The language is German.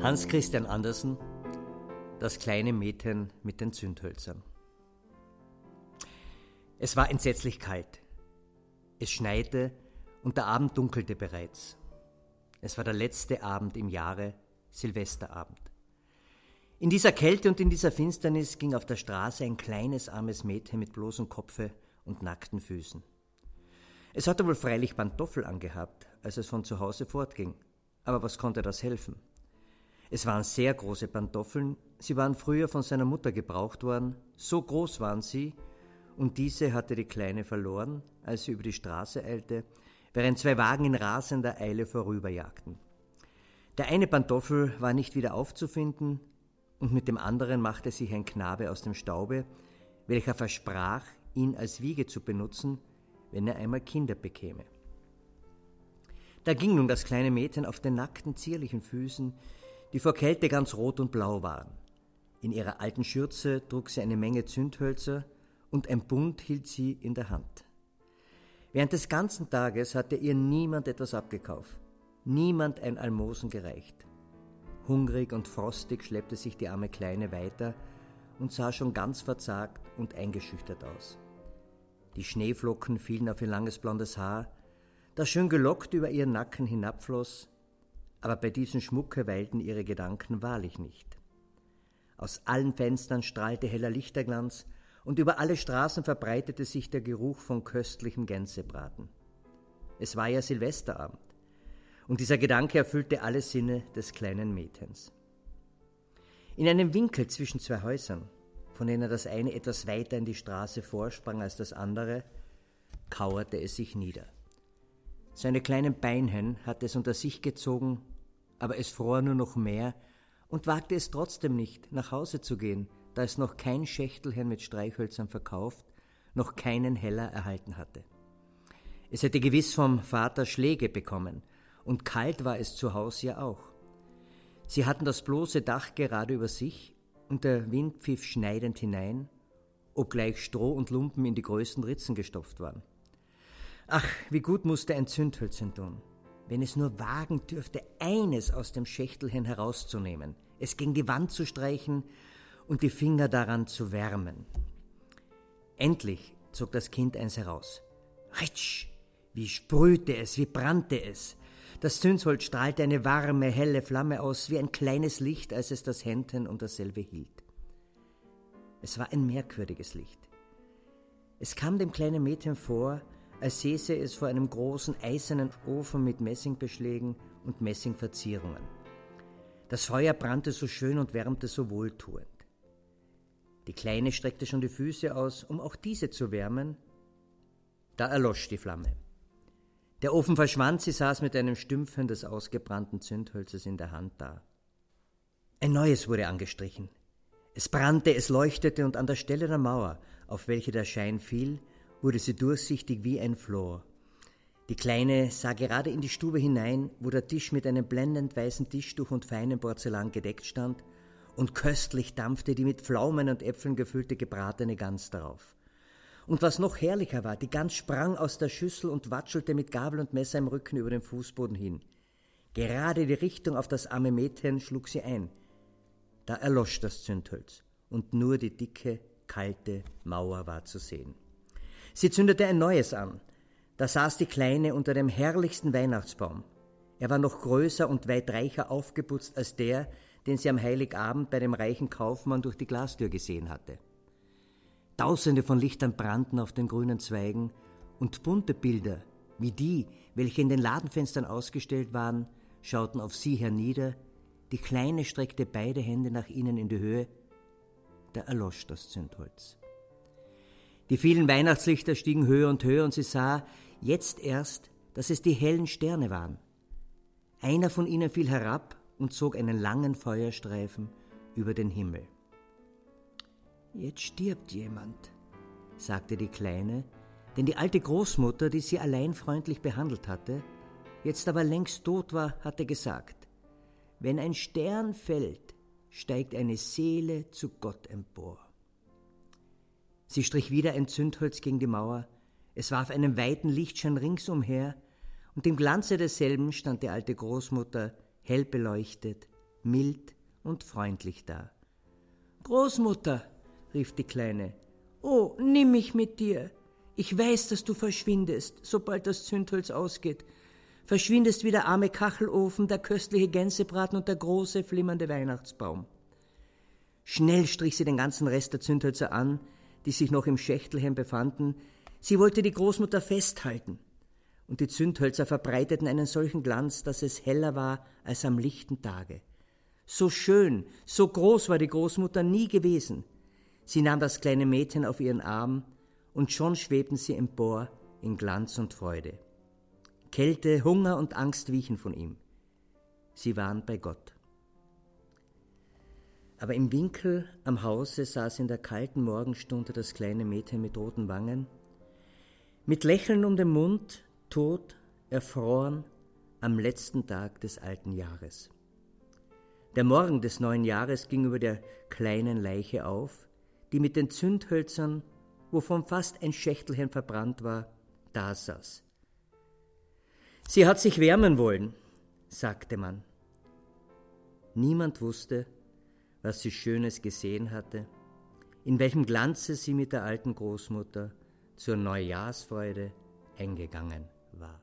Hans Christian Andersen, das kleine Mädchen mit den Zündhölzern. Es war entsetzlich kalt. Es schneite und der Abend dunkelte bereits. Es war der letzte Abend im Jahre, Silvesterabend. In dieser Kälte und in dieser Finsternis ging auf der Straße ein kleines armes Mädchen mit bloßem Kopfe und nackten Füßen. Es hatte wohl freilich Pantoffel angehabt, als es von zu Hause fortging. Aber was konnte das helfen? Es waren sehr große Pantoffeln, sie waren früher von seiner Mutter gebraucht worden, so groß waren sie, und diese hatte die Kleine verloren, als sie über die Straße eilte, während zwei Wagen in rasender Eile vorüberjagten. Der eine Pantoffel war nicht wieder aufzufinden, und mit dem anderen machte sich ein Knabe aus dem Staube, welcher versprach, ihn als Wiege zu benutzen, wenn er einmal Kinder bekäme. Da ging nun das kleine Mädchen auf den nackten, zierlichen Füßen, die vor Kälte ganz rot und blau waren. In ihrer alten Schürze trug sie eine Menge Zündhölzer und ein Bund hielt sie in der Hand. Während des ganzen Tages hatte ihr niemand etwas abgekauft, niemand ein Almosen gereicht. Hungrig und frostig schleppte sich die arme Kleine weiter und sah schon ganz verzagt und eingeschüchtert aus. Die Schneeflocken fielen auf ihr langes blondes Haar, das schön gelockt über ihren Nacken hinabfloss, aber bei diesem Schmucke weilten ihre Gedanken wahrlich nicht. Aus allen Fenstern strahlte heller Lichterglanz, und über alle Straßen verbreitete sich der Geruch von köstlichem Gänsebraten. Es war ja Silvesterabend, und dieser Gedanke erfüllte alle Sinne des kleinen Mädchens. In einem Winkel zwischen zwei Häusern, von denen das eine etwas weiter in die Straße vorsprang als das andere, kauerte es sich nieder. Seine kleinen Beinchen hatte es unter sich gezogen, aber es fror nur noch mehr und wagte es trotzdem nicht, nach Hause zu gehen, da es noch kein Schächtelchen mit Streichhölzern verkauft, noch keinen Heller erhalten hatte. Es hätte gewiss vom Vater Schläge bekommen, und kalt war es zu Hause ja auch. Sie hatten das bloße Dach gerade über sich, und der Wind pfiff schneidend hinein, obgleich Stroh und Lumpen in die größten Ritzen gestopft waren. Ach, wie gut musste ein Zündhölzchen tun, wenn es nur wagen dürfte, eines aus dem Schächtelchen herauszunehmen, es gegen die Wand zu streichen und die Finger daran zu wärmen. Endlich zog das Kind eins heraus. Ritsch! Wie sprühte es, wie brannte es! Das Zündholz strahlte eine warme, helle Flamme aus, wie ein kleines Licht, als es das Händchen um dasselbe hielt. Es war ein merkwürdiges Licht. Es kam dem kleinen Mädchen vor, als säße es vor einem großen eisernen Ofen mit Messingbeschlägen und Messingverzierungen. Das Feuer brannte so schön und wärmte so wohltuend. Die Kleine streckte schon die Füße aus, um auch diese zu wärmen. Da erlosch die Flamme. Der Ofen verschwand, sie saß mit einem Stümpfen des ausgebrannten Zündhölzes in der Hand da. Ein neues wurde angestrichen. Es brannte, es leuchtete, und an der Stelle der Mauer, auf welche der Schein fiel, wurde sie durchsichtig wie ein Flor. Die Kleine sah gerade in die Stube hinein, wo der Tisch mit einem blendend weißen Tischtuch und feinem Porzellan gedeckt stand, und köstlich dampfte die mit Pflaumen und Äpfeln gefüllte gebratene Gans darauf. Und was noch herrlicher war, die Gans sprang aus der Schüssel und watschelte mit Gabel und Messer im Rücken über den Fußboden hin. Gerade die Richtung auf das arme Mädchen schlug sie ein. Da erlosch das Zündholz, und nur die dicke, kalte Mauer war zu sehen. Sie zündete ein neues an. Da saß die Kleine unter dem herrlichsten Weihnachtsbaum. Er war noch größer und weit reicher aufgeputzt als der, den sie am Heiligabend bei dem reichen Kaufmann durch die Glastür gesehen hatte. Tausende von Lichtern brannten auf den grünen Zweigen und bunte Bilder, wie die, welche in den Ladenfenstern ausgestellt waren, schauten auf sie hernieder, die Kleine streckte beide Hände nach ihnen in die Höhe, da erlosch das Zündholz. Die vielen Weihnachtslichter stiegen höher und höher und sie sah jetzt erst, dass es die hellen Sterne waren. Einer von ihnen fiel herab und zog einen langen Feuerstreifen über den Himmel. Jetzt stirbt jemand, sagte die Kleine, denn die alte Großmutter, die sie allein freundlich behandelt hatte, jetzt aber längst tot war, hatte gesagt, wenn ein Stern fällt, steigt eine Seele zu Gott empor. Sie strich wieder ein Zündholz gegen die Mauer, es warf einen weiten Lichtschein ringsumher, und im Glanze desselben stand die alte Großmutter, hell beleuchtet, mild und freundlich da. Großmutter, rief die Kleine, oh, nimm mich mit dir. Ich weiß, dass du verschwindest, sobald das Zündholz ausgeht. Verschwindest wie der arme Kachelofen, der köstliche Gänsebraten und der große, flimmernde Weihnachtsbaum. Schnell strich sie den ganzen Rest der Zündhölzer an, die sich noch im Schächtelchen befanden. Sie wollte die Großmutter festhalten. Und die Zündhölzer verbreiteten einen solchen Glanz, dass es heller war als am lichten Tage. So schön, so groß war die Großmutter nie gewesen. Sie nahm das kleine Mädchen auf ihren Arm, und schon schwebten sie empor in Glanz und Freude. Kälte, Hunger und Angst wichen von ihm. Sie waren bei Gott. Aber im Winkel am Hause saß in der kalten Morgenstunde das kleine Mädchen mit roten Wangen, mit Lächeln um den Mund, tot, erfroren, am letzten Tag des alten Jahres. Der Morgen des neuen Jahres ging über der kleinen Leiche auf, die mit den Zündhölzern wovon fast ein Schächtelchen verbrannt war, da saß. Sie hat sich wärmen wollen, sagte man. Niemand wusste, was sie Schönes gesehen hatte, in welchem Glanze sie mit der alten Großmutter zur Neujahrsfreude eingegangen war.